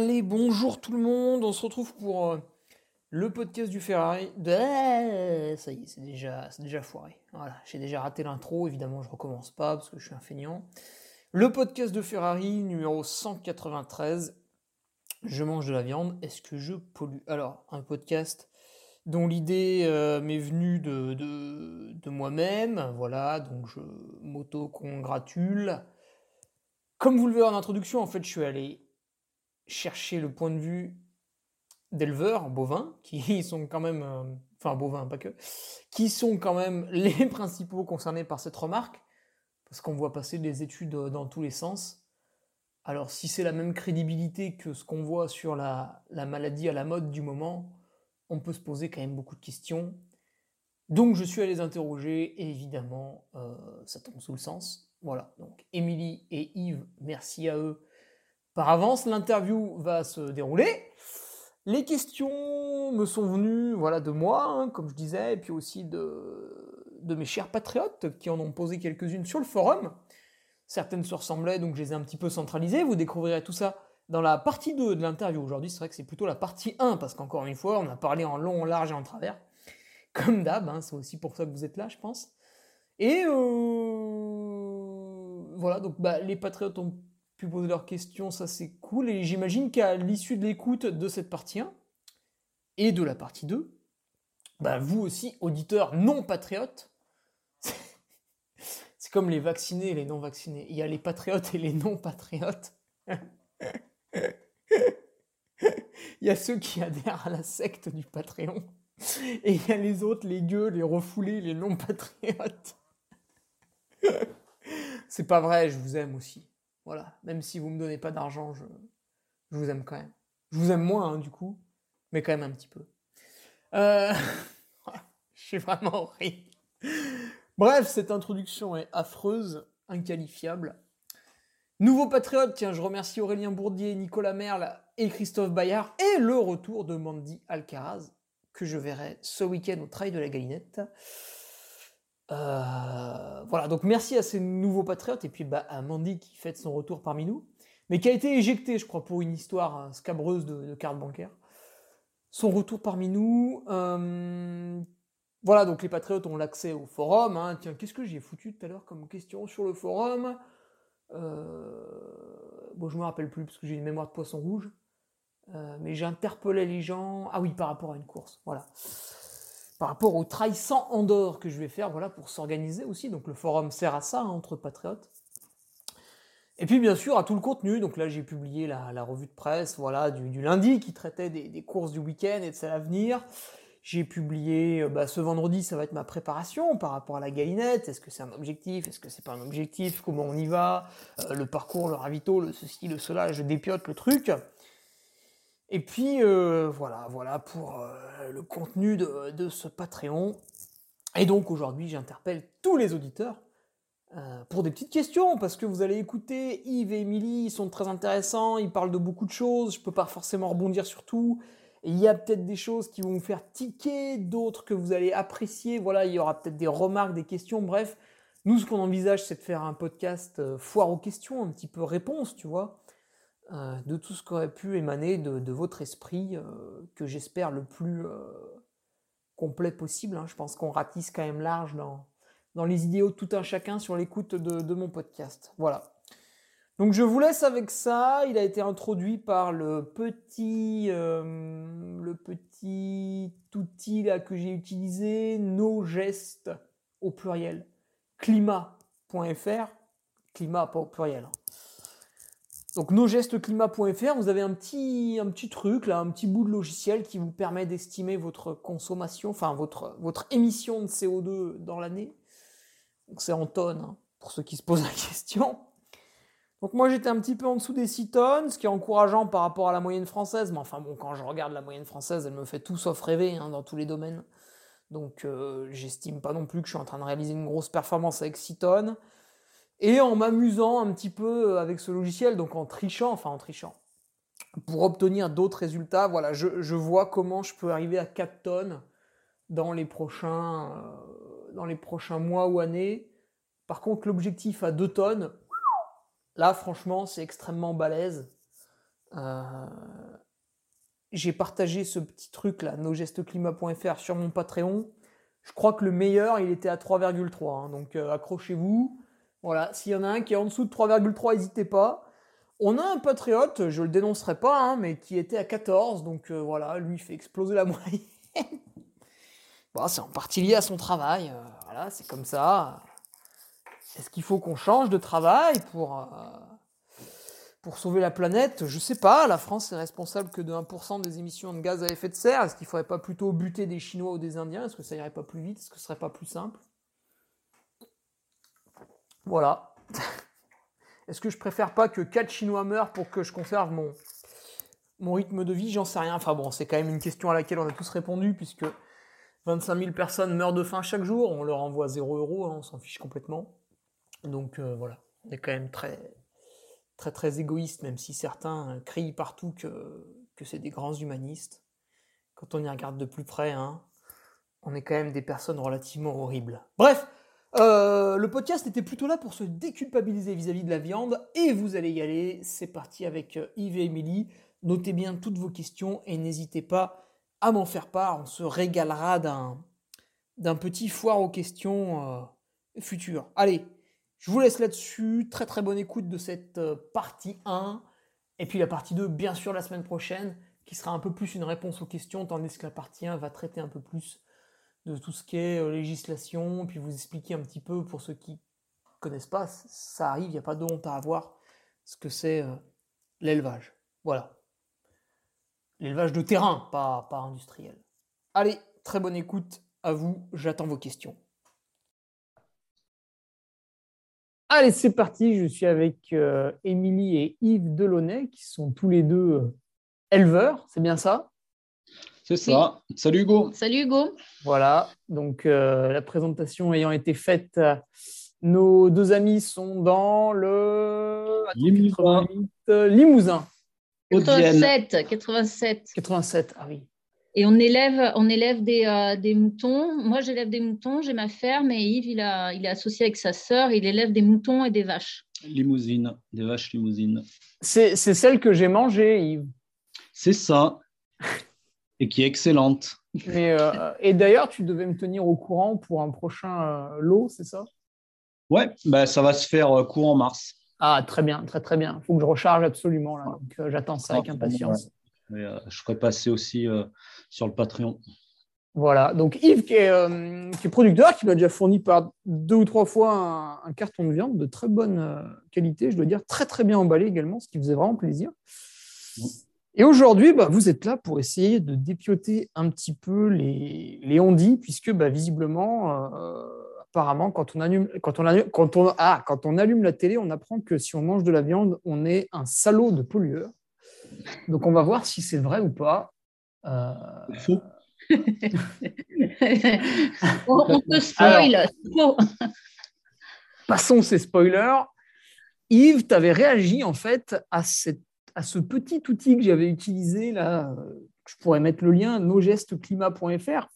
Allez, bonjour tout le monde, on se retrouve pour euh, le podcast du Ferrari. Ça y est, c'est déjà, déjà foiré. Voilà, j'ai déjà raté l'intro, évidemment je recommence pas parce que je suis un feignant. Le podcast de Ferrari numéro 193. Je mange de la viande, est-ce que je pollue? Alors, un podcast dont l'idée euh, m'est venue de, de, de moi-même, voilà, donc je m'auto-congratule. Comme vous le verrez en introduction, en fait, je suis allé chercher le point de vue d'éleveurs bovins, qui sont quand même, euh, enfin bovins, pas que, qui sont quand même les principaux concernés par cette remarque, parce qu'on voit passer des études euh, dans tous les sens. Alors si c'est la même crédibilité que ce qu'on voit sur la, maladie à la mode du moment, on peut se poser quand même beaucoup de questions. Donc je suis allé les interroger, et évidemment, euh, ça tombe sous le sens. Voilà, donc Émilie et Yves, merci à eux par avance. L'interview va se dérouler. Les questions me sont venues voilà, de moi, hein, comme je disais, et puis aussi de, de mes chers patriotes qui en ont posé quelques-unes sur le forum. Certaines se ressemblaient, donc je les ai un petit peu centralisées. Vous découvrirez tout ça dans la partie 2 de l'interview. Aujourd'hui, c'est vrai que c'est plutôt la partie 1, parce qu'encore une fois, on a parlé en long, en large et en travers. Comme d'hab, hein, c'est aussi pour ça que vous êtes là, je pense. Et euh, voilà, donc bah, les patriotes ont pu poser leurs questions, ça c'est cool. Et j'imagine qu'à l'issue de l'écoute de cette partie 1 et de la partie 2, bah vous aussi, auditeurs non patriotes, c'est comme les vaccinés et les non vaccinés. Il y a les patriotes et les non patriotes. il y a ceux qui adhèrent à la secte du Patreon. Et il y a les autres, les gueux, les refoulés, les non patriotes. C'est pas vrai, je vous aime aussi. Voilà, même si vous me donnez pas d'argent, je, vous aime quand même. Je vous aime moins, hein, du coup, mais quand même un petit peu. Euh... je suis vraiment horrible. Bref, cette introduction est affreuse, inqualifiable. Nouveau patriote, tiens, je remercie Aurélien Bourdier, Nicolas Merle et Christophe Bayard, et le retour de Mandy Alcaraz, que je verrai ce week-end au Trail de la Galinette. Euh, voilà, donc merci à ces nouveaux patriotes et puis bah, à Mandy qui fête son retour parmi nous, mais qui a été éjecté, je crois, pour une histoire hein, scabreuse de, de carte bancaire. Son retour parmi nous. Euh, voilà, donc les patriotes ont l'accès au forum. Hein. Tiens, qu'est-ce que j'ai foutu tout à l'heure comme question sur le forum? Euh, Bon, je me rappelle plus parce que j'ai une mémoire de poisson rouge. mais j'ai interpellé les gens. Ah oui, par rapport à une course. Voilà par rapport au trail sans Andorre que je vais faire, voilà, pour s'organiser aussi. Donc le forum sert à ça, hein, entre patriotes. Et puis bien sûr à tout le contenu, donc là j'ai publié la, revue de presse voilà, du, lundi qui traitait des, courses du week-end et de à l'avenir. J'ai publié euh, bah, ce vendredi, ça va être ma préparation par rapport à la galinette. Est-ce que c'est un objectif? Est-ce que c'est pas un objectif? Comment on y va? Euh, Le parcours, le ravito, le ceci, le cela, je dépiote le truc. Et puis euh, voilà, voilà pour euh, le contenu de, ce Patreon. Et donc aujourd'hui, j'interpelle tous les auditeurs euh, pour des petites questions, parce que vous allez écouter Yves et Émilie, ils sont très intéressants, ils parlent de beaucoup de choses, je peux pas forcément rebondir sur tout. il y a peut-être des choses qui vont vous faire tiquer, d'autres que vous allez apprécier. Voilà, il y aura peut-être des remarques, des questions. Bref, nous, ce qu'on envisage, c'est de faire un podcast foire aux questions, un petit peu réponse, tu vois, de tout ce qui aurait pu émaner de, votre esprit, euh, que j'espère le plus complet possible. Hein. Je pense qu'on ratisse quand même large dans, dans les idéaux de tout un chacun sur l'écoute de, mon podcast. Voilà. Donc je vous laisse avec ça. Il a été introduit par le petit, euh, le petit outil là que j'ai utilisé, nos gestes au pluriel, climat.fr, climat pas au pluriel. Hein. Donc climat.fr, vous avez un petit, un petit truc là, un petit bout de logiciel qui vous permet d'estimer votre consommation, enfin votre, votre émission de CO2 dans l'année. Donc c'est en tonnes hein, pour ceux qui se posent la question. Donc moi j'étais un petit peu en dessous des 6 tonnes, ce qui est encourageant par rapport à la moyenne française. Mais enfin bon, quand je regarde la moyenne française, elle me fait tout sauf rêver hein, dans tous les domaines. Donc euh, j'estime pas non plus que je suis en train de réaliser une grosse performance avec 6 tonnes. Et en m'amusant un petit peu avec ce logiciel, donc en trichant, enfin en trichant, pour obtenir d'autres résultats, voilà, je, vois comment je peux arriver à 4 tonnes dans les prochains, euh, dans les prochains mois ou années. Par contre, l'objectif à 2 tonnes, Là, franchement, c'est extrêmement balèze. Euh, j'ai partagé ce petit truc là, nosgestesclimat.fr sur mon Patreon. Je crois que le meilleur, il était à 3,3. Hein. donc euh, accrochez-vous. Voilà, s'il y en a un qui est en dessous de 3,3, n'hésitez pas. On a un patriote, je le dénoncerai pas, hein, mais qui était à 14. Donc euh, voilà, lui fait exploser la moyenne. c'est en partie lié à son travail. voilà, c'est comme ça. Est-ce qu'il faut qu'on change de travail pour, euh, pour sauver la planète? Je sais pas. La France est responsable que de 1% des émissions de gaz à effet de serre. Est-ce qu'il faudrait pas plutôt buter des Chinois ou des Indiens? Est-ce que ça irait pas plus vite? Est-ce que ce serait pas plus simple? Voilà. Est-ce que je préfère pas que 4 Chinois meurent pour que je conserve mon, rythme de vie? J'en sais rien. Enfin bon, c'est quand même une question à laquelle on a tous répondu puisque 25 000 personnes meurent de faim chaque jour. On leur envoie 0 euros, hein, on s'en fiche complètement. Donc euh, voilà, on est quand même très très très égoïste, même si certains crient partout que, que c'est des grands humanistes. Quand on y regarde de plus près, hein, on est quand même des personnes relativement horribles. Bref, euh, le podcast était plutôt là pour se déculpabiliser vis-à-vis de la viande, et vous allez y aller. C'est parti avec euh, Yves et Émilie. Notez bien toutes vos questions et n'hésitez pas à m'en faire part. On se régalera d'un, petit foire aux questions futures. Allez, je vous laisse là-dessus. Très très bonne écoute de cette euh, partie 1. Et puis la partie 2, bien sûr, la semaine prochaine, qui sera un peu plus une réponse aux questions, tandis que la partie 1 va traiter un peu plus de tout ce qui est euh, législation, puis vous expliquer un petit peu pour ceux qui connaissent pas, ça arrive, il n'y a pas de honte à avoir, ce que c'est euh, l'élevage. Voilà. L'élevage de terrain, pas, industriel. Allez, très bonne écoute à vous, j'attends vos questions. Allez, c'est parti. Je suis avec euh, Émilie et Yves Delaunay, qui sont tous les deux éleveurs, c'est bien ça? C'est ça. Salut Hugo. Salut Hugo. Voilà, donc euh, la présentation ayant été faite, nos deux amis sont dans le Limousin. Limousin. 87, 87. 87, ah oui. Et on élève, on élève des, euh, des moutons. Moi, j'élève des moutons, j'ai ma ferme et Yves, il, a, il est associé avec sa sœur, il élève des moutons et des vaches. Limousine, des vaches limousines. C'est celle que j'ai mangée, Yves. C'est ça. Et qui est excellente. Euh, et d'ailleurs, tu devais me tenir au courant pour un prochain euh, lot, c'est ça? Ouais, bah, ça va se faire courant mars. Ah, très bien, très très bien. Il faut que je recharge absolument. Là, donc, j'attends ça avec impatience. Euh, je ferai passer aussi euh, sur le Patreon. Voilà, donc Yves qui est, euh, qui est producteur, qui m'a déjà fourni par deux ou trois fois un, carton de viande de très bonne qualité, je dois dire, très très bien emballé également, ce qui faisait vraiment plaisir. Et aujourd'hui, bah, vous êtes là pour essayer de dépioter un petit peu les, les ondits, puisque bah, visiblement, apparemment, quand on, allume, quand, on quand, on, ah, quand on allume la télé, on apprend que si on mange de la viande, on est un salaud de pollueur. Donc, on va voir si c'est vrai ou pas. Euh... Faux. on, peut spoil. passons ces spoilers. Yves, tu avais réagi en fait à, cette, à ce petit outil que j'avais utilisé là, je pourrais mettre le lien nosgestesclimat.fr,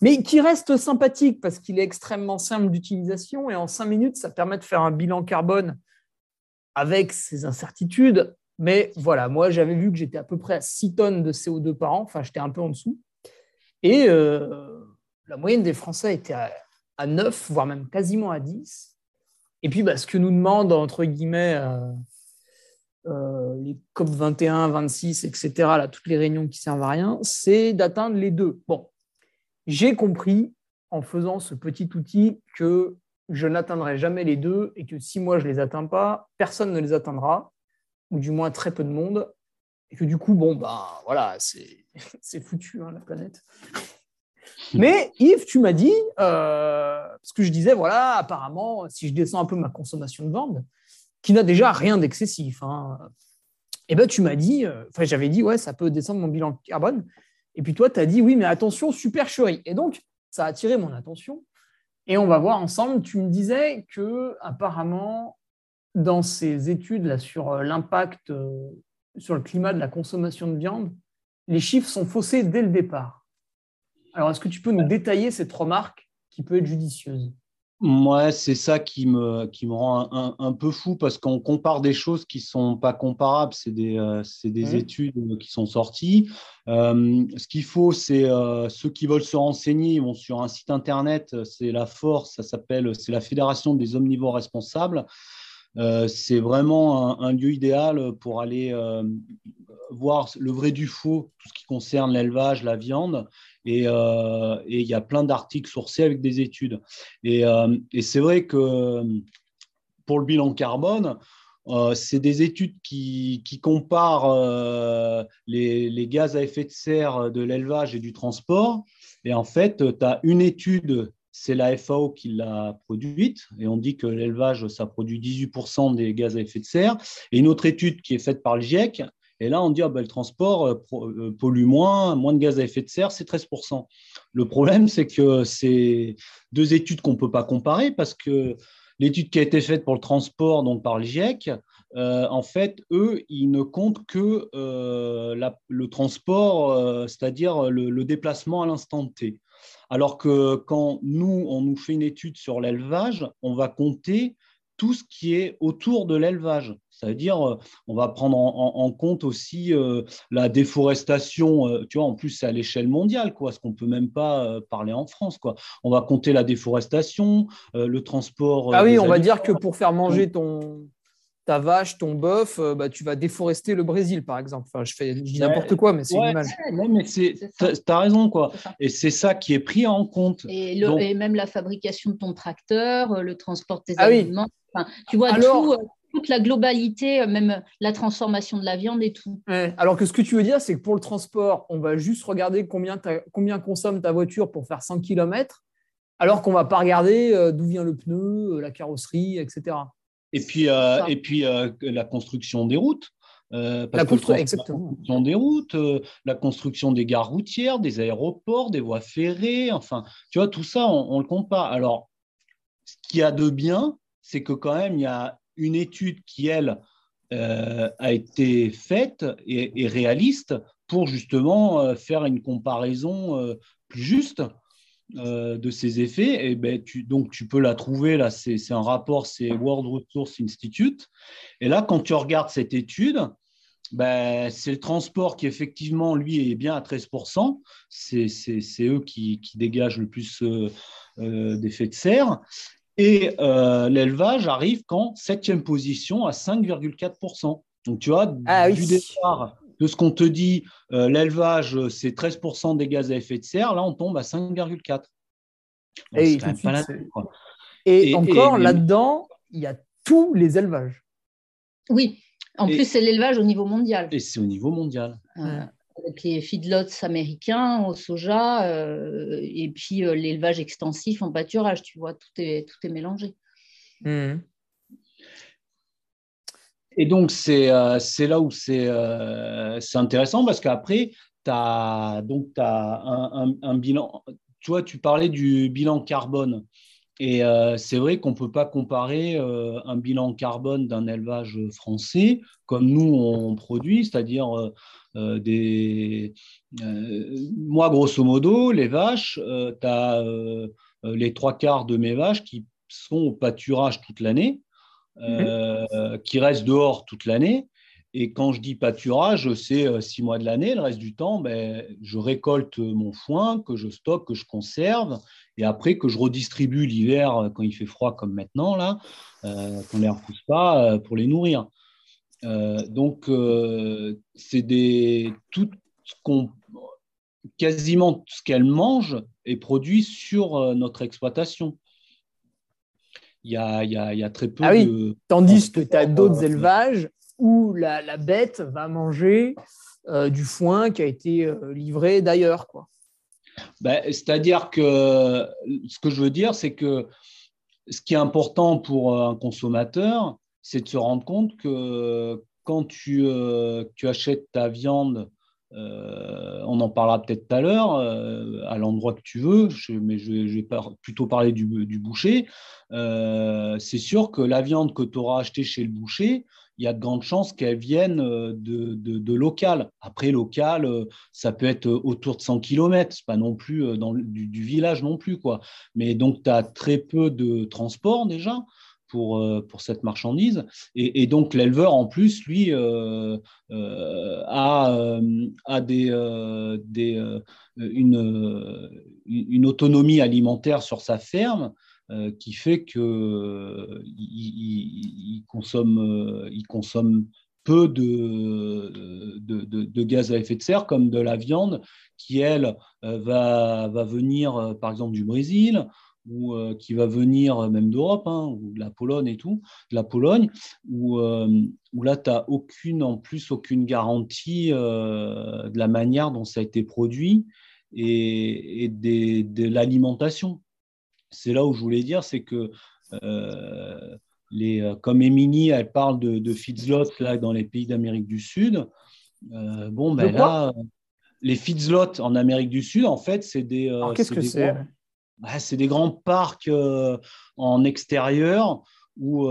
mais qui reste sympathique parce qu'il est extrêmement simple d'utilisation et en cinq minutes, ça permet de faire un bilan carbone avec ses incertitudes. Mais voilà, moi, j'avais vu que j'étais à peu près à 6 tonnes de CO2 par an, enfin, j'étais un peu en dessous. Et euh, la moyenne des Français était à, à, 9, voire même quasiment à 10. Et puis, bah, ce que nous demandent, entre guillemets, euh, euh, les COP 21, 26, etc., là, toutes les réunions qui servent à rien, c'est d'atteindre les deux. Bon, j'ai compris en faisant ce petit outil que je n'atteindrai jamais les deux et que si moi je ne les atteins pas, personne ne les atteindra, ou du moins très peu de monde, et que du coup, bon, bah voilà, c'est foutu, hein, la planète. Mais Yves, tu m'as dit, euh, parce que je disais, voilà, apparemment, si je descends un peu ma consommation de viande, qui n'a déjà rien d'excessif, hein, et eh ben tu m'as dit, euh, enfin j'avais dit, ouais, ça peut descendre mon bilan carbone. Et puis toi, tu as dit, oui, mais attention, supercherie. Et donc, ça a attiré mon attention. Et on va voir ensemble, tu me disais que apparemment, dans ces études là, sur euh, l'impact euh, sur le climat de la consommation de viande, les chiffres sont faussés dès le départ. Alors, est-ce que tu peux nous détailler cette remarque qui peut être judicieuse? Moi, c'est ça qui me, qui me rend un, peu fou parce qu'on compare des choses qui ne sont pas comparables. C'est des, euh, des mmh. études qui sont sorties. Euh, ce qu'il faut, c'est euh, ceux qui veulent se renseigner, ils vont sur un site internet, c'est la force, ça s'appelle, c'est la Fédération des omnivores responsables. c'est vraiment un, lieu idéal pour aller voir le vrai du faux, tout ce qui concerne l'élevage, la viande, euh, et, il y a plein d'articles sourcés avec des études. Et, euh, c'est vrai que pour le bilan carbone, euh, c'est des études qui, comparent les, gaz à effet de serre de l'élevage et du transport. Et en fait, tu as une étude, c'est la FAO qui l'a produite, et on dit que l'élevage, ça produit 18% des gaz à effet de serre. Et une autre étude qui est faite par le GIEC, et là, on dit, ah, ben, le transport euh, euh, pollue moins, moins de gaz à effet de serre, c'est 13%. Le problème, c'est que c'est deux études qu'on ne peut pas comparer parce que l'étude qui a été faite pour le transport, donc par le GIEC, euh, en fait, eux, ils ne comptent que le transport, c'est-à-dire le, déplacement à l'instant T. Alors que quand nous, on nous fait une étude sur l'élevage, on va compter tout ce qui est autour de l'élevage. C'est-à-dire, euh, on va prendre en, compte aussi euh, la déforestation. Euh, tu vois, en plus, c'est à l'échelle mondiale, quoi, ce qu'on peut même pas parler en France. Quoi. On va compter la déforestation, le transport. Ah oui, on va dire que pour faire manger ton, ta vache, ton bœuf, bah, tu vas déforester le Brésil, par exemple. Enfin, je, fais, dis n'importe quoi, mais c'est une image. Non, mais tu as raison, quoi. Et c'est ça qui est pris en compte. Et, même la fabrication de ton tracteur, le transport de tes ah aliments. tu vois, Alors, tout, toute la globalité, euh, même la transformation de la viande et tout. Alors que ce que tu veux dire, c'est que pour le transport, on va juste regarder combien, combien consomme ta voiture pour faire 100 km, alors qu'on ne va pas regarder euh, d'où vient le pneu, euh, la carrosserie, etc. Et puis, et puis la construction des routes. la construction des routes, la construction des gares routières, des aéroports, des voies ferrées, enfin, tu vois, tout ça, on, on le compte pas. Alors, ce qu'il y a de bien, c'est que quand même, il y a une étude qui, elle, euh, a été faite et, réaliste pour justement euh, faire une comparaison euh, plus juste de ces effets. Et ben, tu, donc, tu peux la trouver, là, c'est un rapport, c'est World Resource Institute. Et là, quand tu regardes cette étude, ben, c'est le transport qui, effectivement, lui, est bien à 13%. C'est eux qui, qui, dégagent le plus d'effets de serre. Et euh, l'élevage arrive qu'en septième position à 5,4%. Donc tu vois, ah du départ de ce qu'on te dit, euh, l'élevage, c'est 13% des gaz à effet de serre, là on tombe à 5,4%. Et, et, encore là-dedans, il y a tous les élevages. Oui, en plus c'est l'élevage au niveau mondial. Et c'est au niveau mondial avec les feedlots américains au soja euh, et puis euh, l'élevage extensif en pâturage, tu vois, tout est, tout est mélangé. Mmh. Et donc, c'est euh, là où c'est intéressant parce qu'après, tu as, donc, as un, un, bilan. Tu vois, tu parlais du bilan carbone. Et c'est vrai qu'on ne peut pas comparer un bilan carbone d'un élevage français comme nous on produit, c'est-à-dire des. moi, grosso modo, les vaches, tu as les trois quarts de mes vaches qui sont au pâturage toute l'année, mmh. qui restent dehors toute l'année. Et quand je dis pâturage, c'est euh, six mois de l'année. Le reste du temps, ben, je récolte mon foin que je stocke, que je conserve, et après que je redistribue l'hiver euh, quand il fait froid comme maintenant, là, euh, qu'on ne les repousse pas pour les nourrir. donc, c'est des tout ce qu'on quasiment tout ce qu'elles mangent est produit sur notre exploitation. Il y, a, il, y a, il y a, très peu ah oui. de. Tandis que tu as d'autres élevages où la, bête va manger euh, du foin qui a été euh, livré d'ailleurs. Quoi. Ben, c'est-à-dire que ce que je veux dire, c'est que ce qui est important pour un consommateur, c'est de se rendre compte que quand tu, euh, tu achètes ta viande, on en parlera peut-être tout à l'heure, à l'endroit que tu veux, mais je, vais plutôt parler du boucher. c'est sûr que la viande que tu auras achetée chez le boucher, il y a de grandes chances qu'elles viennent euh, de, de, local. Après, local, euh, ça peut être euh, autour de 100 km, pas non plus dans du, village non plus. Quoi. Mais donc, tu as très peu de transport déjà. Pour, pour cette marchandise. Et, donc l'éleveur, en plus, lui, a, a des, des, une, une autonomie alimentaire sur sa ferme euh, qui fait qu'il euh, il, consomme, euh, peu de, de, gaz à effet de serre, comme de la viande, qui, elle, va, venir, par exemple, du Brésil, ou qui va venir même d'Europe, hein, ou de la Pologne et tout, de la Pologne, où, là, tu n'as aucune, en plus, aucune garantie de la manière dont ça a été produit et de l'alimentation c'est là où je voulais dire, c'est que euh, les, euh, comme Émilie, elle parle de, de là, dans les pays d'Amérique du Sud. Euh, bon, ben là, les feedlots en Amérique du Sud, en fait, c'est des. Qu'est-ce que c'est bah, C'est des grands parcs en extérieur ou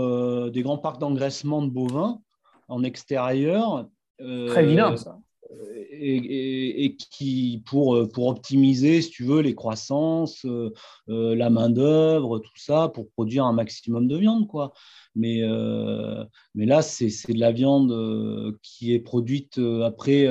des grands parcs d'engraissement de bovins en extérieur. Très vilain, ça et, qui, pour, pour optimiser, si tu veux, les croissances, euh, euh, la main-d'œuvre, tout ça, pour produire un maximum de viande. Quoi. Mais, euh, mais là, c'est de la viande qui est produite après.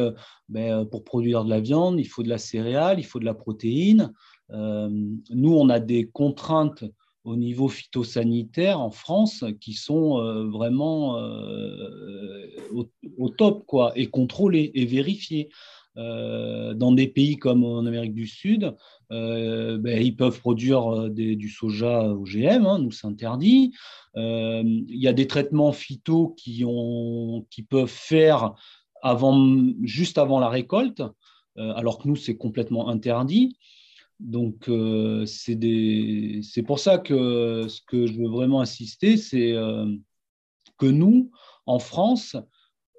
Ben, pour produire de la viande, il faut de la céréale, il faut de la protéine. nous, on a des contraintes au niveau phytosanitaire en France qui sont euh, vraiment euh, au, top quoi, et contrôlés et vérifiés. Euh, dans des pays comme en Amérique du Sud, ben, ils peuvent produire du soja OGM, hein, nous c'est interdit. Il y a des traitements phyto qui, ont, qui peuvent faire juste avant la récolte, alors que nous c'est complètement interdit. Donc, euh, c'est pour ça que ce que je veux vraiment insister, c'est euh, que nous, en France,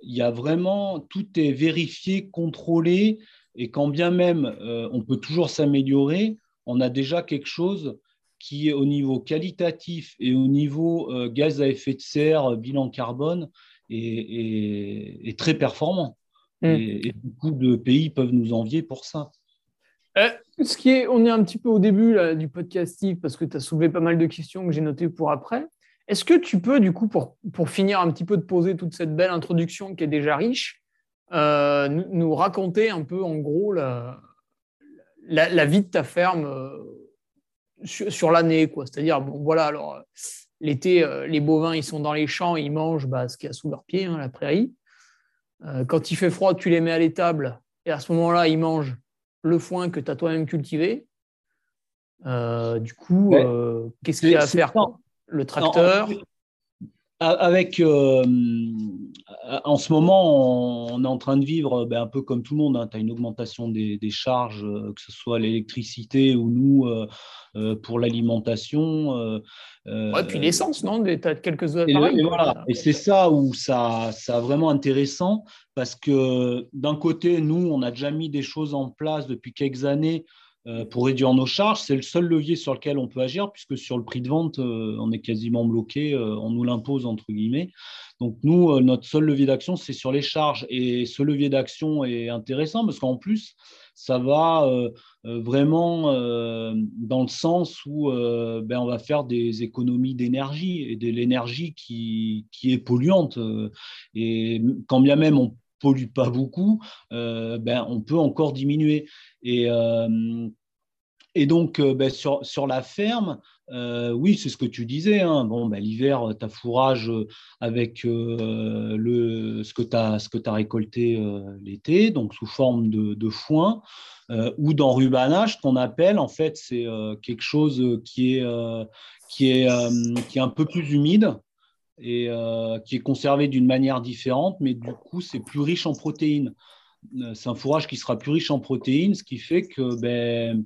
il y a vraiment, tout est vérifié, contrôlé, et quand bien même euh, on peut toujours s'améliorer, on a déjà quelque chose qui, au niveau qualitatif et au niveau gaz à effet de serre, bilan carbone, est, très performant. Mmh. et, beaucoup de pays peuvent nous envier pour ça. Euh, ce qui est, on est un petit peu au début du podcast, Steve, parce que tu as soulevé pas mal de questions que j'ai notées pour après. Est-ce que tu peux, du coup, pour, pour finir un petit peu de poser toute cette belle introduction qui est déjà riche, euh, nous, raconter un peu, en gros, la, la, vie de ta ferme euh, sur, l'année. C'est-à-dire, bon, voilà, alors, l'été, les bovins, ils sont dans les champs, ils mangent bah, ce qu'il y a sous leurs pieds, hein, la prairie. quand il fait froid, tu les mets à l'étable, et à ce moment-là, ils mangent le foin que tu as toi-même cultivé. Euh, du coup, euh, qu'est-ce qu'il y a à faire Le tracteur? Avec, euh, en ce moment, on, est en train de vivre ben, un peu comme tout le monde. Hein. Tu as une augmentation des, charges, que ce soit l'électricité ou nous pour l'alimentation. ouais, puis l'essence, non Tu as quelques Et, et, voilà. et c'est ça où ça, ça vraiment intéressant parce que d'un côté, nous, on a déjà mis des choses en place depuis quelques années pour réduire nos charges. C'est le seul levier sur lequel on peut agir, puisque sur le prix de vente, on est quasiment bloqué, on nous l'impose, entre guillemets. Donc nous, notre seul levier d'action, c'est sur les charges. Et ce levier d'action est intéressant parce qu'en plus, ça va vraiment dans le sens où ben, on va faire des économies d'énergie et de l'énergie qui, est polluante. Et quand bien même on pollue pas beaucoup, ben, on peut encore diminuer. Et, et donc, ben, sur, sur la ferme, euh, oui, c'est ce que tu disais. Hein. Bon, ben, l'hiver, tu as fourrage avec le, ce que tu as, as, récolté l'été, donc sous forme de, de foin, ou d'enrubanage, qu'on appelle. En fait, c'est quelque chose qui est, qui, est, qui est un peu plus humide et qui est conservé d'une manière différente, mais du coup, c'est plus riche en protéines. C'est un fourrage qui sera plus riche en protéines, ce qui fait que ben,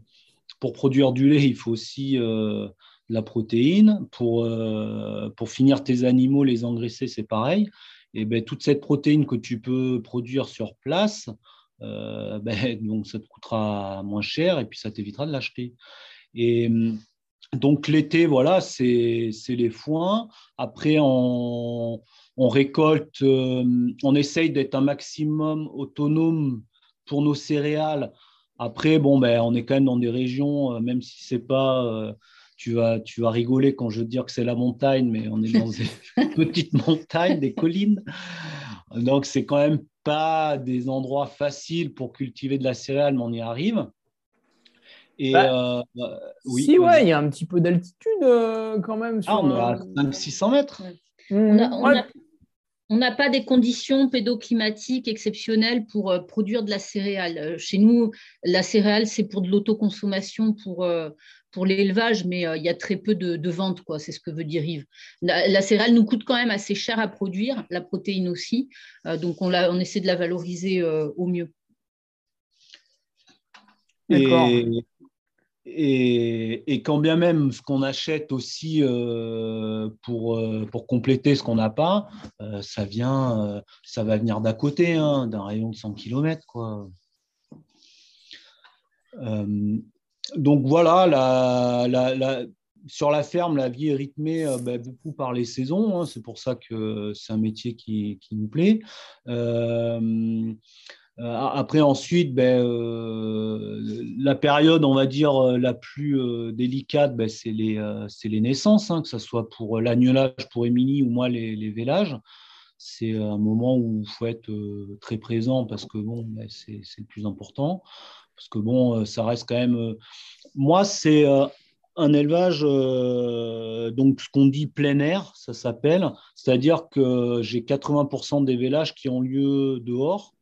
pour produire du lait, il faut aussi euh, la protéine. Pour, euh, pour finir tes animaux, les engraisser, c'est pareil. Et ben, toute cette protéine que tu peux produire sur place, euh, ben, donc ça te coûtera moins cher et puis ça t'évitera de l'acheter. Et donc l'été, voilà, c'est les foins. Après, on, on récolte, on essaye d'être un maximum autonome pour nos céréales après, bon, ben, on est quand même dans des régions, euh, même si c'est pas, euh, tu vas, tu vas rigoler quand je veux dire que c'est la montagne, mais on est dans des petites montagnes, des collines. Donc, c'est quand même pas des endroits faciles pour cultiver de la céréale, mais on y arrive. Et bah, euh, oui, si, ouais, il y a un petit peu d'altitude quand même. ah, on est à 500-600 mètres. On a, on n'a pas des conditions pédoclimatiques exceptionnelles pour euh, produire de la céréale. Euh, chez nous, la céréale, c'est pour de l'autoconsommation, pour, euh, pour l'élevage, mais il y a très peu de, de ventes, quoi. C'est ce que veut dire Yves. La, céréale nous coûte quand même assez cher à produire, la protéine aussi. donc, on, on, essaie de la valoriser au mieux. D'accord. Et, quand bien même ce qu'on achète aussi euh, pour, euh, pour compléter ce qu'on n'a pas, euh, ça, vient, ça va venir d'à côté, hein, d'un rayon de 100 km. Quoi. donc voilà, la, sur la ferme, la vie est rythmée ben, beaucoup par les saisons. Hein, c'est pour ça que c'est un métier qui nous plaît. Euh, après, ensuite, ben, euh, la période, on va dire, euh, la plus délicate, ben, c'est les, naissances, hein, que ce soit pour l'agnelage pour Émilie ou moi les, les vélages. C'est un moment où il faut être très présent parce que bon, ben, c'est le plus important. Parce que bon, ça reste quand même. moi, c'est un élevage, donc ce qu'on dit plein air, ça s'appelle. C'est-à-dire que j'ai 80% des vélages qui ont lieu dehors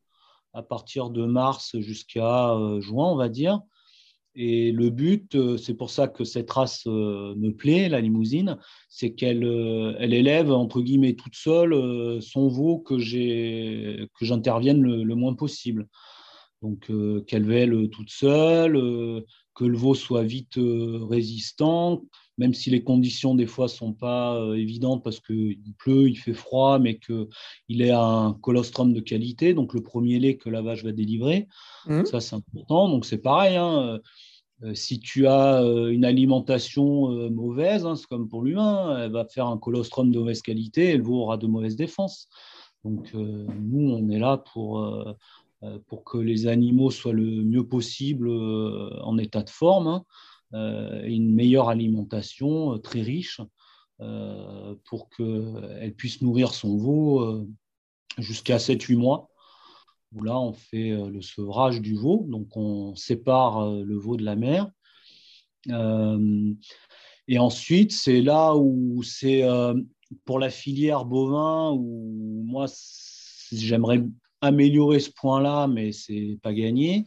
à partir de mars jusqu'à euh, juin, on va dire. Et le but, euh, c'est pour ça que cette race euh, me plaît, la limousine, c'est qu'elle elle élève, entre guillemets, toute seule son veau que j'intervienne le, le, moins possible. Donc, qu'elle vèle toute seule, que le veau soit vite résistant, même si les conditions des fois sont pas euh, évidentes parce qu'il pleut, il fait froid, mais qu'il est un colostrum de qualité, donc le premier lait que la vache va délivrer, mmh. ça c'est important. Donc c'est pareil, hein, euh, si tu as euh, une alimentation mauvaise, hein, c'est comme pour l'humain, elle va faire un colostrum de mauvaise qualité et le veau aura de mauvaises défenses. Donc nous, on est là pour pour que les animaux soient le mieux possible en état de forme. Hein. Euh, une meilleure alimentation euh, très riche euh, pour qu'elle puisse nourrir son veau jusqu'à 7-8 mois où là on fait le sevrage du veau, donc on sépare le veau de la mère. et ensuite, c'est là où c'est pour la filière bovin où moi j'aimerais améliorer ce point-là, mais c'est pas gagné.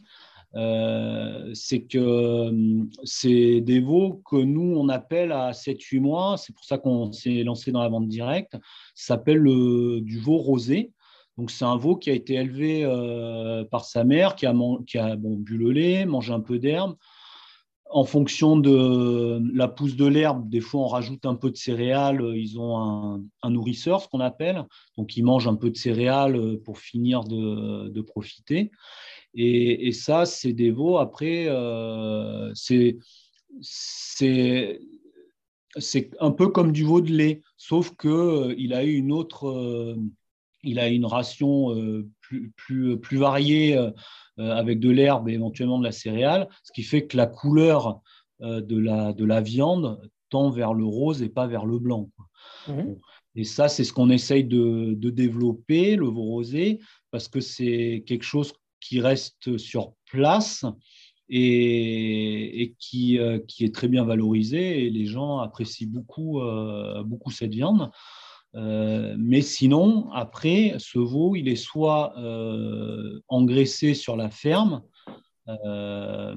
Euh, c'est que euh, c'est des veaux que nous, on appelle à 7-8 mois. C'est pour ça qu'on s'est lancé dans la vente directe. Ça s'appelle du veau rosé. Donc, c'est un veau qui a été élevé euh, par sa mère, qui a, bu le lait, mangé un peu d'herbe. En fonction de la pousse de l'herbe, des fois, on rajoute un peu de céréales. Ils ont un, un nourrisseur, ce qu'on appelle. Donc, ils mangent un peu de céréales pour finir de profiter. Et, ça, c'est des veaux, après, c'est un peu comme du veau de lait, sauf qu'il a une autre il a une ration plus, plus, plus variée avec de l'herbe et éventuellement de la céréale, ce qui fait que la couleur de, la, de la viande tend vers le rose et pas vers le blanc. Mmh. Et ça, c'est ce qu'on essaye de, de, développer, le veau rosé, parce que c'est quelque chose qui reste sur place et, qui, qui, est très bien valorisé et les gens apprécient beaucoup, beaucoup cette viande. Euh, mais sinon, après, ce veau, il est soit euh, engraissé sur la ferme, euh,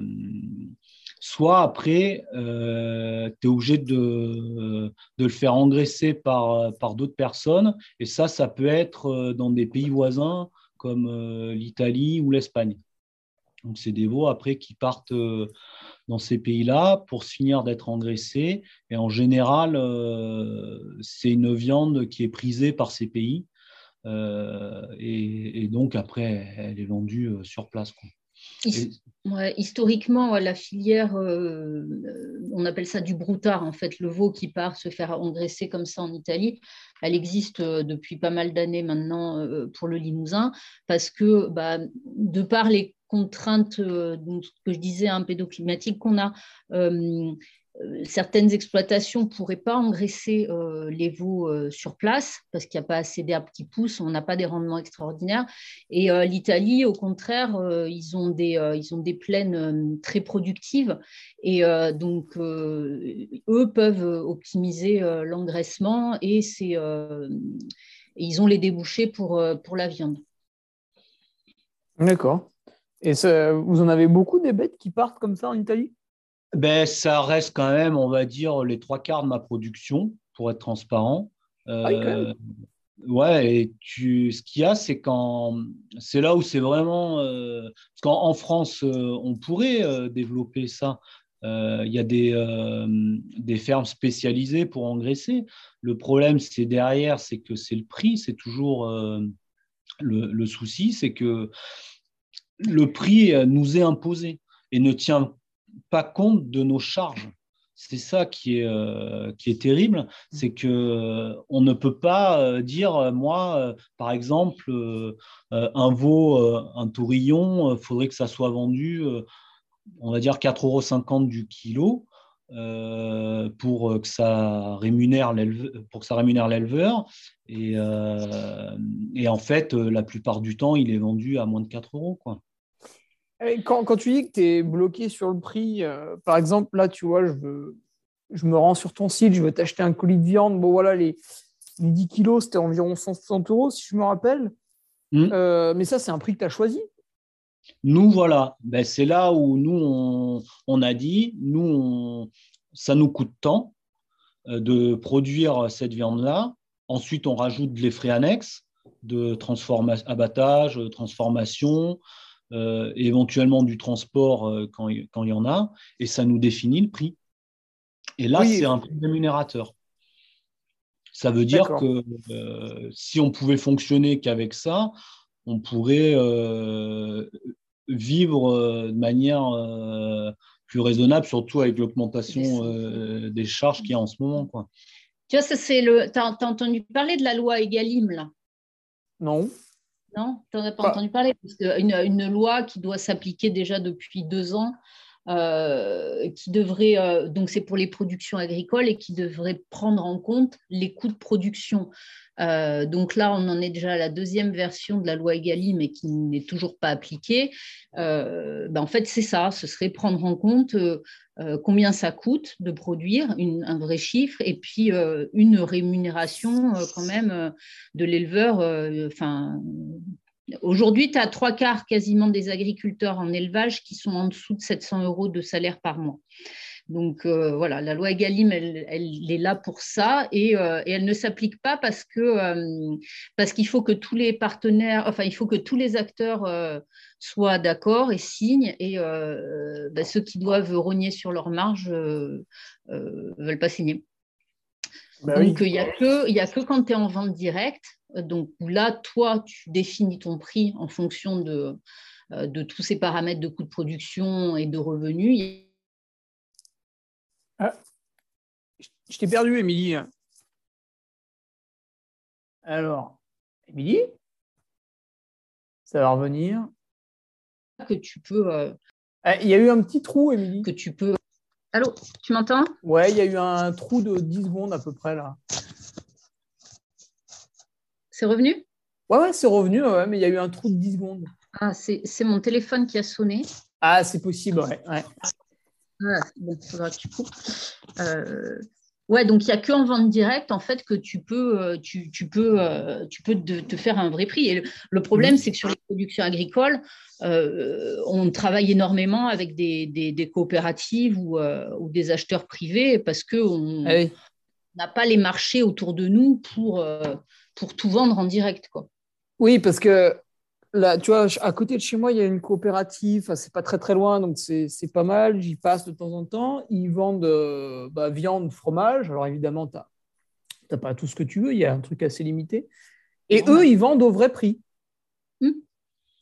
soit après, tu es obligé de, de, le faire engraisser par, par d'autres personnes. Et ça, ça peut être dans des pays voisins comme l'Italie ou l'Espagne. Donc, c'est des veaux après qui partent dans ces pays-là pour finir d'être engraissés. Et en général, euh, c'est une viande qui est prisée par ces pays. Euh, et, donc, après, elle est vendue euh, sur place. Historiquement, la filière, on appelle ça du broutard, en fait, le veau qui part se faire engraisser comme ça en Italie, elle existe depuis pas mal d'années maintenant pour le Limousin, parce que bah, de par les contraintes euh, que je disais, un pédoclimatique qu'on a. Euh, euh, certaines exploitations ne pourraient pas engraisser les veaux sur place parce qu'il n'y a pas assez d'herbes qui poussent, on n'a pas des rendements extraordinaires. Et l'Italie, au contraire, ils, ont des, ils ont des plaines très productives et donc eux peuvent optimiser l'engraissement et, et ils ont les débouchés pour, pour la viande. D'accord. Et vous en avez beaucoup des bêtes qui partent comme ça en Italie? Ben, Ça reste quand même, on va dire, les trois quarts de ma production, pour être transparent. Ah euh, ouais, et tu, ce qu'il y a, c'est quand c'est là où c'est vraiment. Euh, parce qu'en France, euh, on pourrait développer ça. Il y a des, des fermes spécialisées pour engraisser. Le problème, c'est derrière, c'est que c'est le prix, c'est toujours le, le, souci, c'est que le prix euh, nous est imposé et ne tient pas compte de nos charges. C'est ça qui est, euh, qui est terrible, c'est que euh, on ne peut pas dire, moi, par exemple, un veau, un tourillon, il faudrait que ça soit vendu, on va dire 4,50 euros du kilo. pour que ça rémunère pour que ça rémunère l'éleveur et, et, en fait la plupart du temps il est vendu à moins de 4 euros quoi. Quand, quand, tu dis que tu es bloqué sur le prix, euh, par exemple, là, tu vois, je, veux, je me rends sur ton site, je veux t'acheter un colis de viande. Bon, voilà, les, 10 kilos, c'était environ 160 euros, si je me rappelle. Hmm. Euh, mais ça, c'est un prix que tu as choisi. Nous, voilà. Ben, c'est là où nous, on, on a dit, nous, ça nous coûte tant euh, de produire cette viande-là. Ensuite, on rajoute les frais annexes de transformation, abattage, transformation, euh, éventuellement du transport euh, quand, il y en a, et ça nous définit le prix. Et là, c'est un prix rémunérateur. Ça veut dire que euh, si on pouvait fonctionner qu'avec ça, on pourrait vivre de manière plus raisonnable, surtout avec l'augmentation des charges qu'il y a en ce moment. Quoi. Tu vois. Tu as, entendu parler de la loi Egalim là? Non. Non, tu n'en as pas bah. entendu parler parce qu'une une loi qui doit s'appliquer déjà depuis deux ans, euh, qui devrait, euh, donc c'est pour les productions agricoles et qui devrait prendre en compte les coûts de production. Euh, donc là, on en est déjà à la deuxième version de la loi Egalim mais qui n'est toujours pas appliquée. Ben en fait, c'est ça, ce serait prendre en compte combien ça coûte de produire, un vrai chiffre, et puis une rémunération quand même de l'éleveur. Enfin, Aujourd'hui, tu as trois quarts quasiment des agriculteurs en élevage qui sont en dessous de 700 euros de salaire par mois. Donc euh, voilà, la loi Egalim, elle, elle, est là pour ça et, euh, et elle ne s'applique pas parce que euh, parce qu'il faut que tous les partenaires, enfin il faut que tous les acteurs soient d'accord et signent et bah, ceux qui doivent rogner sur leur marge ne veulent pas signer. Bah Donc il n'y a que il a que quand tu es en vente directe donc là, toi, tu définis ton prix en fonction de, de tous ces paramètres de coûts de production et de revenus. Ah, je t'ai perdu, Émilie. Alors, Émilie? Ça va revenir? Que tu peux. Ah, il y a eu un petit trou, Émilie. Que tu peux. Allô, tu m'entends? Ouais, il y a eu un trou de 10 secondes à peu près là. C'est revenu? Ouais, ouais, c'est revenu, mais il y a eu un trou de 10 secondes. Ah, c'est mon téléphone qui a sonné. Ah, c'est possible, ouais. ouais. Ah, bon, faudra que tu coupes. Euh, Ouais, donc il n'y a qu'en vente directe en fait que tu peux, euh, tu, peux, euh, tu peux te, faire un vrai prix. Et le, problème, c'est que sur les productions agricoles, euh, on travaille énormément avec des, coopératives ou, des acheteurs privés parce qu'on ah n'a pas les marchés autour de nous pour, pour tout vendre en direct. Quoi. Oui, parce que Là, tu vois, à côté de chez moi, il y a une coopérative. c'est pas très très loin, donc c'est pas mal. J'y passe de temps en temps. Ils vendent euh, bah, viande, fromage. Alors évidemment, tu n'as pas tout ce que tu veux. Il y a un truc assez limité. Et eux, ils vendent au vrai prix. Hmm.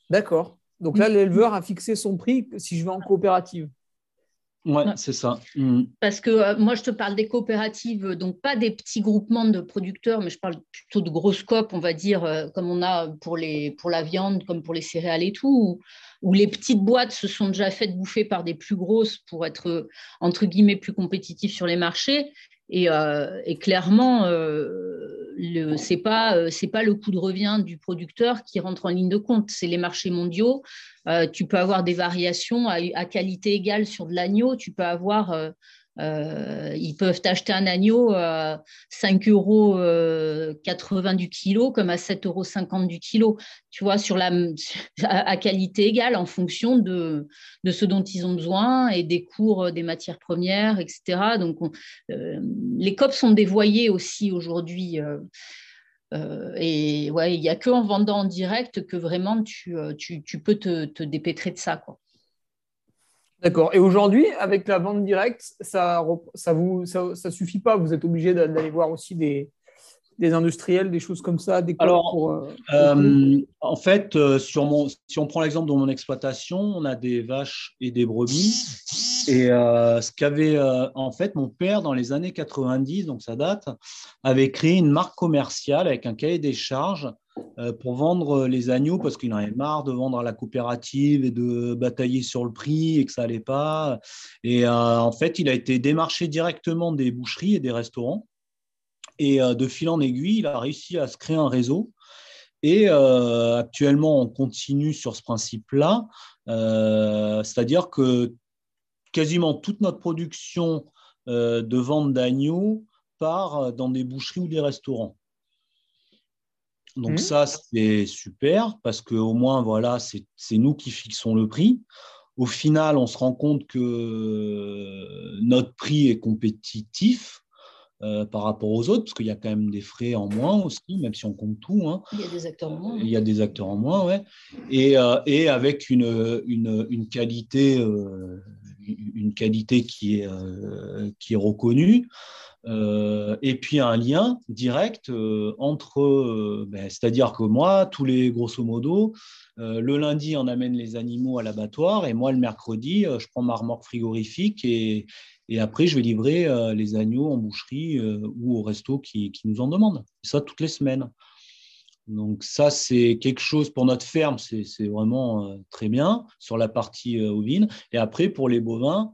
D'accord. Donc là, hmm. l'éleveur a fixé son prix si je vais en coopérative. Ouais, c'est ça. Mm. Parce que euh, moi, je te parle des coopératives, donc pas des petits groupements de producteurs, mais je parle plutôt de gros scopes, on va dire, euh, comme on a pour, les, pour la viande, comme pour les céréales et tout, où, les petites boîtes se sont déjà faites bouffer par des plus grosses pour être, entre guillemets, plus compétitifs sur les marchés. Et, euh, clairement, ce n'est pas, c'est pas le coût de revient du producteur qui rentre en ligne de compte, c'est les marchés mondiaux. Euh, tu peux avoir des variations à, qualité égale sur de l'agneau. Tu peux avoir, euh, euh, ils peuvent acheter un agneau à 5,80 euros du kilo comme à 7,50 euros du kilo. Tu vois, sur la, à, qualité égale en fonction de, de, ce dont ils ont besoin et des cours des matières premières, etc. Donc, les COP sont dévoyés aussi aujourd'hui. Euh, et ouais, il n'y a que en vendant en direct que vraiment tu, euh, tu, tu peux te, te, dépêtrer de ça. Quoi. D'accord. Et aujourd'hui, avec la vente directe, ça ça vous ça, ça suffit pas? Vous êtes obligé d'aller voir aussi des, des industriels, des choses comme ça des Alors, euh, euh, en fait, euh, sur mon, si on prend l'exemple de mon exploitation, on a des vaches et des brebis. Et ce qu'avait en fait mon père dans les années 90, donc ça date, avait créé une marque commerciale avec un cahier des charges pour vendre les agneaux parce qu'il en avait marre de vendre à la coopérative et de batailler sur le prix et que ça allait pas. Et en fait, il a été démarché directement des boucheries et des restaurants et euh, de fil en aiguille, il a réussi à se créer un réseau. Et euh, actuellement, on continue sur ce principe-là, euh, c'est-à-dire que quasiment toute notre production de vente d'agneaux part dans des boucheries ou des restaurants. Donc mmh. ça, c'est super parce qu'au moins, voilà, c'est nous qui fixons le prix. Au final, on se rend compte que notre prix est compétitif euh, par rapport aux autres, parce qu'il y a quand même des frais en moins aussi, même si on compte tout. Hein. Il y a des acteurs en moins. Il y a des acteurs en moins, ouais. Et, euh, et avec une, une, une qualité, euh, une qualité qui est, qui est reconnue. et puis un lien direct entre, ben, c'est-à-dire que moi, tous les grosso modo, le lundi, on amène les animaux à l'abattoir et moi, le mercredi, je prends ma remorque frigorifique et, et après, je vais livrer euh, les agneaux en boucherie euh, ou au resto qui, nous en demandent. ça, toutes les semaines. Donc ça, c'est quelque chose pour notre ferme, c'est vraiment euh, très bien sur la partie ovine. Et après, pour les bovins,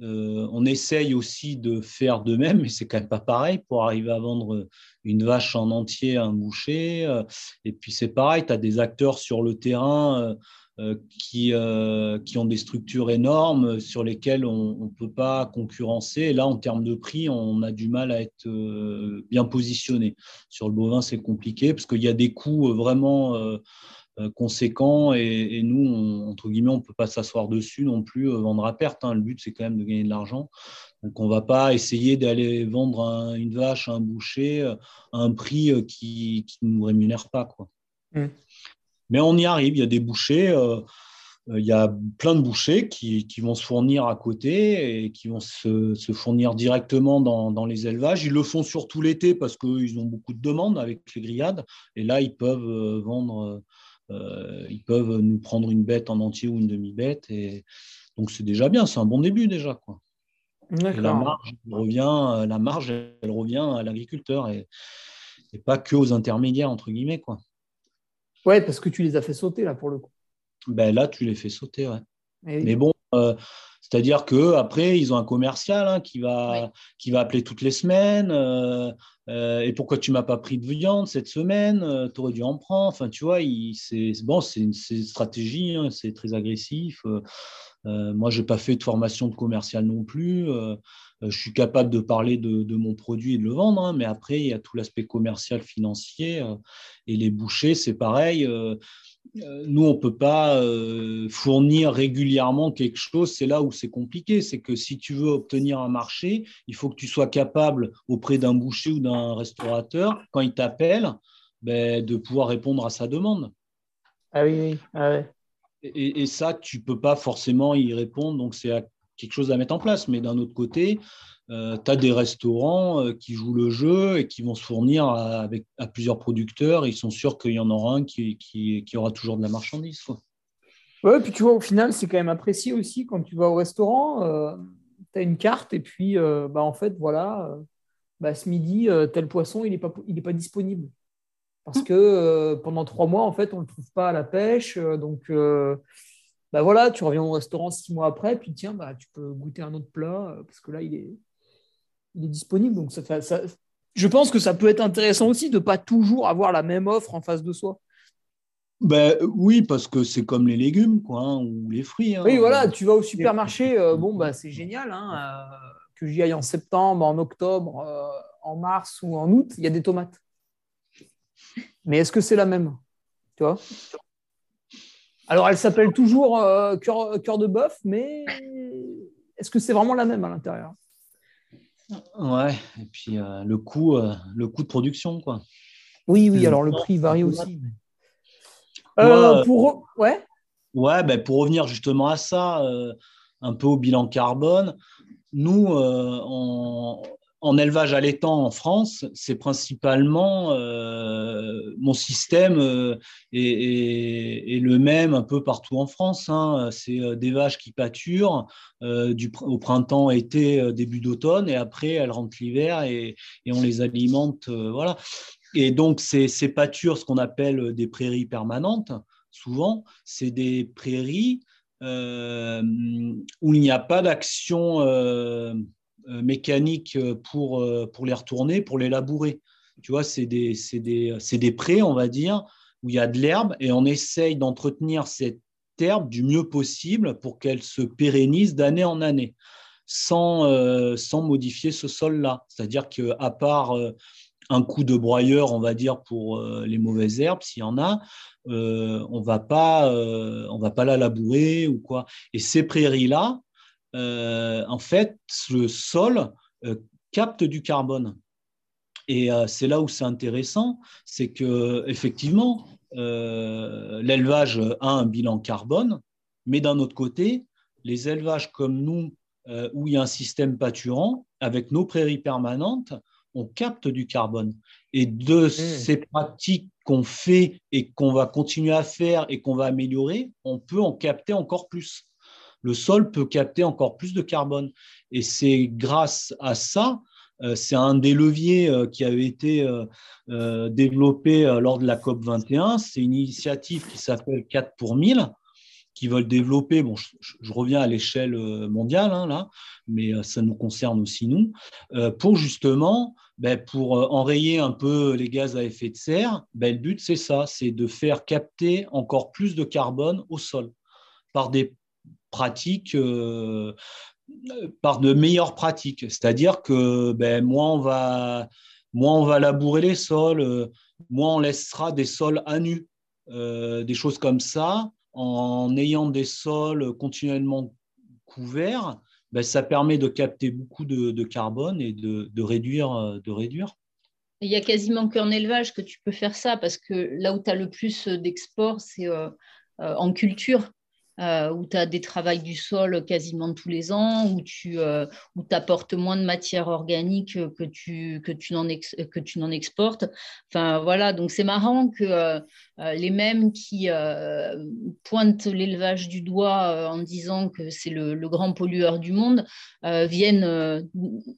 on essaye aussi de faire de même, mais c'est quand même pas pareil pour arriver à vendre une vache en entier à un boucher. et puis c'est pareil, tu as des acteurs sur le terrain euh, qui, euh, ont des structures énormes sur lesquelles on ne peut pas concurrencer. Là, en termes de prix, on a du mal à être euh, bien positionné. Sur le bovin, c'est compliqué parce qu'il y a des coûts vraiment conséquents et, nous, entre guillemets, on ne peut pas s'asseoir dessus non plus, vendre à perte. Hein. Le but, c'est quand même de gagner de l'argent. Donc, on ne va pas essayer d'aller vendre une vache, un boucher à un prix qui ne nous rémunère pas. Quoi. Mmh. Mais on y arrive. Il y a des bouchers, euh, il y a plein de bouchers qui, vont se fournir à côté et qui vont se, fournir directement dans, les élevages. Ils le font surtout l'été parce qu'ils ont beaucoup de demandes avec les grillades. Et là, ils peuvent euh, vendre ils peuvent nous prendre une bête en entier ou une demi-bête. Et donc c'est déjà bien, c'est un bon début déjà. Quoi. la marge, elle revient, la marge, elle revient à l'agriculteur et, et, pas que aux intermédiaires, entre guillemets. Quoi. Ouais, parce que tu les as fait sauter là pour le coup. Ben là, tu les fais sauter, ouais. Mais bon, euh, c'est-à-dire que après ils ont un commercial hein, qui, va, qui va appeler toutes les semaines. Euh, euh, et pourquoi tu m'as pas pris de viande cette semaine Tu aurais dû en prendre. Enfin, tu vois, c'est bon, c'est une, stratégie, hein, c'est très agressif. moi, je n'ai pas fait de formation de commercial non plus. je suis capable de parler de, mon produit et de le vendre, hein, mais après, il y a tout l'aspect commercial, financier. et les bouchers, c'est pareil euh, nous, on ne peut pas euh, fournir régulièrement quelque chose. C'est là où c'est compliqué. C'est que si tu veux obtenir un marché, il faut que tu sois capable auprès d'un boucher ou d'un restaurateur, quand il t'appelle, ben, de pouvoir répondre à sa demande. Ah oui, oui. Ah et, et, ça, tu ne peux pas forcément y répondre. Donc, c'est quelque chose à mettre en place. Mais d'un autre côté, euh, tu as des restaurants euh, qui jouent le jeu et qui vont se fournir à, avec, à plusieurs producteurs. Ils sont sûrs qu'il y en aura un qui, qui, aura toujours de la marchandise. Quoi. Ouais, puis tu vois, au final, c'est quand même apprécié aussi quand tu vas au restaurant. Euh, tu as une carte et puis, bah, en fait, voilà, bah, ce midi, tel poisson, il n'est pas, pas disponible. Parce que pendant trois mois, en fait, on ne le trouve pas à la pêche. donc, bah, voilà, tu reviens au restaurant six mois après, puis tiens, bah, tu peux goûter un autre plat parce que là, il est, il est disponible. Donc ça, ça, je pense que ça peut être intéressant aussi de ne pas toujours avoir la même offre en face de soi. Ben, oui, parce que c'est comme les légumes quoi, hein, ou les fruits. Hein. Oui, voilà, tu vas au supermarché, euh, bon, bah, c'est génial. Hein, euh, que j'y aille en septembre, en octobre, euh, en mars ou en août, il y a des tomates. Mais est-ce que c'est la même? Tu vois? Alors, elle s'appelle toujours cœur, cœur de bœuf, mais est-ce que c'est vraiment la même à l'intérieur? Ouais, et puis euh, le, coût, euh, le coût de production, quoi. Oui, oui, alors le prix varie aussi. Euh, pour... Ouais, ouais ben, pour revenir justement à ça, un peu au bilan carbone, nous, on, en élevage allaitant en France, c'est principalement euh, mon système euh, est, le même un peu partout en France. Hein. C'est euh, des vaches qui pâturent du, au printemps, été, début d'automne, et après elles rentrent l'hiver et, on les alimente. voilà. Et donc ces, ces pâtures, ce qu'on appelle des prairies permanentes, souvent, c'est des prairies où il n'y a pas d'action euh, mécanique euh, pour, euh, pour les retourner, pour les labourer. Tu vois, c'est des, des, des prés, on va dire, où il y a de l'herbe et on essaye d'entretenir cette herbe du mieux possible pour qu'elle se pérennise d'année en année, sans, sans modifier ce sol-là. C'est-à-dire qu'à part un coup de broyeur, on va dire, pour les mauvaises herbes, s'il y en a, on on va pas la labourer ou quoi. Et ces prairies-là, en fait, le sol euh, capte du carbone. Et euh, c'est là où c'est intéressant, c'est que effectivement, l'élevage a un bilan carbone, mais d'un autre côté, les élevages comme nous, où il y a un système pâturant, avec nos prairies permanentes, on capte du carbone. Et de mmh. ces pratiques qu'on fait et qu'on va continuer à faire et qu'on va améliorer, on peut en capter encore plus le sol peut capter encore plus de carbone. Et c'est grâce à ça, euh, c'est un des leviers euh, qui avait été euh, développé lors de la COP 21. C'est une initiative qui s'appelle 4 pour 1000 qui veulent développer, bon, je, reviens à l'échelle mondiale, hein, là, mais ça nous concerne aussi nous, pour justement, ben, pour enrayer un peu les gaz à effet de serre, ben, le but c'est ça, c'est de faire capter encore plus de carbone au sol par des pratiques, euh, par de meilleures pratiques. C'est-à-dire que ben, moins, on va, moins on va labourer les sols, euh, moins on laissera des sols à nu. Euh, des choses comme ça, en ayant des sols continuellement couverts, ben, ça permet de capter beaucoup de, carbone et de, réduire, de réduire. Il y a quasiment qu'en élevage que tu peux faire ça, parce que là où tu as le plus d'export, c'est en culture. Euh, où tu as des travails du sol quasiment tous les ans, où tu euh, apportes moins de matière organique que tu, que tu n'en exportes. Enfin, voilà, donc c'est marrant que euh, les mêmes qui pointent l'élevage du doigt en disant que c'est le, grand pollueur du monde viennent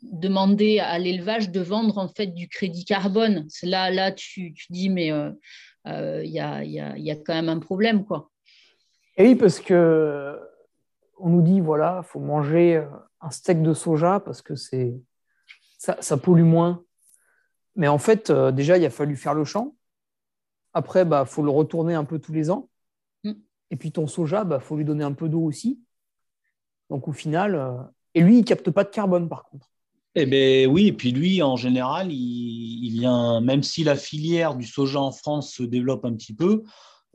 demander à l'élevage de vendre en fait du crédit carbone. Là, là tu, tu dis, mais il y a, y, y a quand même un problème, quoi. Et oui, parce que on nous dit voilà, faut manger euh, un steak de soja parce que c'est ça, pollue moins. Mais en fait, euh, déjà, il a fallu faire le champ. Après, bah, faut le retourner un peu tous les ans. Mm. Et puis ton soja, bah, faut lui donner un peu d'eau aussi. Donc au final, euh, et lui, il capte pas de carbone par contre. Eh bien oui, et puis lui, en général, il, il vient, même si la filière du soja en France se développe un petit peu,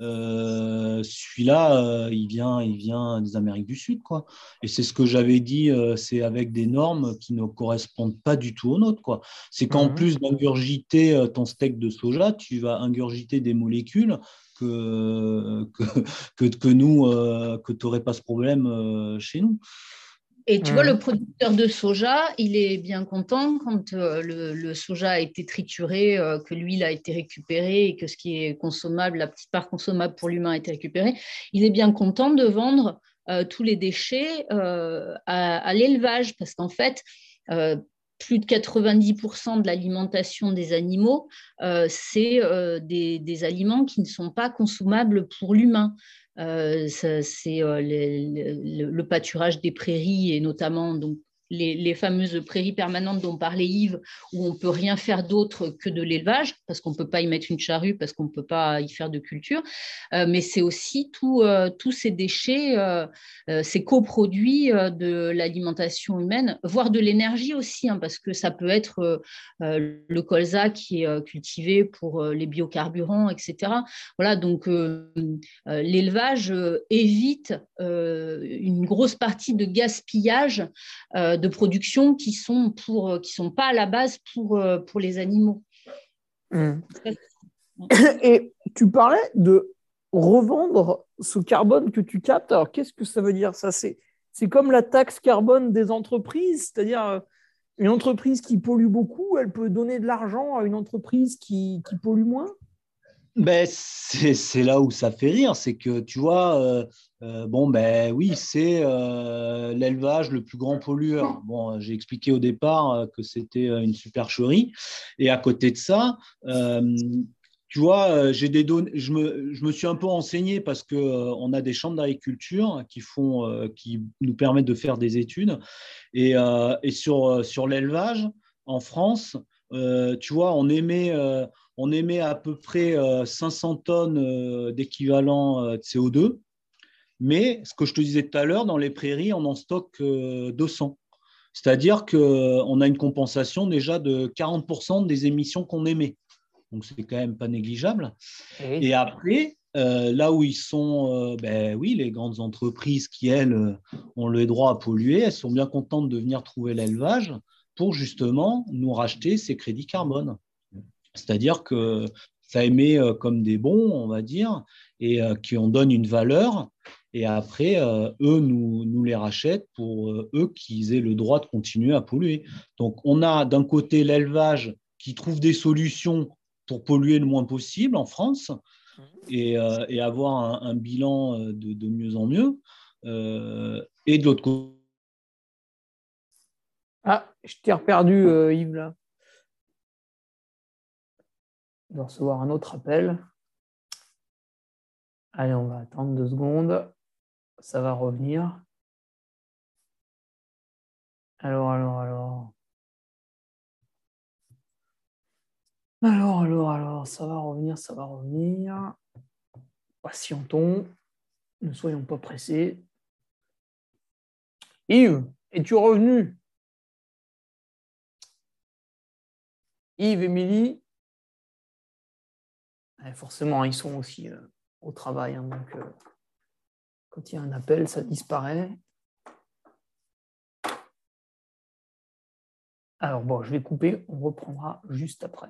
euh, celui-là, euh, il, vient, il vient des Amériques du Sud. Quoi. Et c'est ce que j'avais dit, euh, c'est avec des normes qui ne correspondent pas du tout aux nôtres. Quoi. C'est qu'en mhm. plus d'ingurgiter ton steak de soja, tu vas ingurgiter des molécules que, que, que, nous, que tu n'aurais pas ce problème chez nous. Et tu vois, le producteur de soja, il est bien content quand euh, le, soja a été trituré, euh, que l'huile a été récupérée et que ce qui est consommable, la petite part consommable pour l'humain a été récupérée. Il est bien content de vendre euh, tous les déchets à, l'élevage parce qu'en fait, plus de 90% de l'alimentation des animaux, c'est des, des, aliments qui ne sont pas consommables pour l'humain. Euh, c'est euh, le, pâturage des prairies et notamment donc les, fameuses prairies permanentes dont parlait Yves, où on ne peut rien faire d'autre que de l'élevage, parce qu'on ne peut pas y mettre une charrue, parce qu'on ne peut pas y faire de culture, euh, mais c'est aussi euh, tous ces déchets, euh, ces coproduits de l'alimentation humaine, voire de l'énergie aussi, hein, parce que ça peut être le colza qui est cultivé pour les biocarburants, etc. Voilà, donc l'élevage évite une grosse partie de gaspillage de production qui sont pour euh, qui sont pas à la base pour, euh, pour les animaux. Hmm. Et tu parlais de revendre ce carbone que tu captes. Alors qu'est-ce que ça veut dire? Ça c'est c'est comme la taxe carbone des entreprises, c'est-à-dire euh, une entreprise qui pollue beaucoup, elle peut donner de l'argent à une entreprise qui, qui pollue moins? Ben, c'est là où ça fait rire, c'est que tu vois, euh, euh, bon, ben oui, c'est euh, l'élevage le plus grand pollueur. Bon, j'ai expliqué au départ que c'était une supercherie. Et à côté de ça, tu vois, j'ai des données, je me, je me, suis un peu renseigné parce qu'on on a des chambres d'agriculture qui, font, qui nous permettent de faire des études. Et, et sur, sur l'élevage, en France, tu vois, on émet on émet à peu près 500 euh, tonnes euh, d'équivalent euh, de CO2. Mais ce que je te disais tout à l'heure, dans les prairies, on en stocke 200. C'est-à-dire qu'on a une compensation déjà de 40% des émissions qu'on émet. Donc, c'est quand même pas négligeable. Et, après, là où ils sont, ben oui, les grandes entreprises qui, elles, ont le droit à polluer, elles sont bien contentes de venir trouver l'élevage pour justement nous racheter ces crédits carbone. C'est-à-dire que ça émet euh, comme des bons, on va dire, et euh, qui en donnent une valeur. Et après, euh, eux nous, nous, les rachètent pour eux qu'ils aient le droit de continuer à polluer. Donc, on a d'un côté l'élevage qui trouve des solutions pour polluer le moins possible en France et, avoir un, bilan de, de, mieux en mieux. et de l'autre côté. Ah, je t'ai reperdu, Yves, là de recevoir un autre appel. Allez, on va attendre deux secondes. Ça va revenir. Alors, alors, alors. Alors, alors, alors, ça va revenir, ça va revenir. Patientons. Ne soyons pas pressés. Yves, es-tu revenu? Yves, Émilie forcément, ils sont aussi euh, au travail. Hein, donc, euh, quand il y a un appel, ça disparaît. Alors, bon, je vais couper. On reprendra juste après.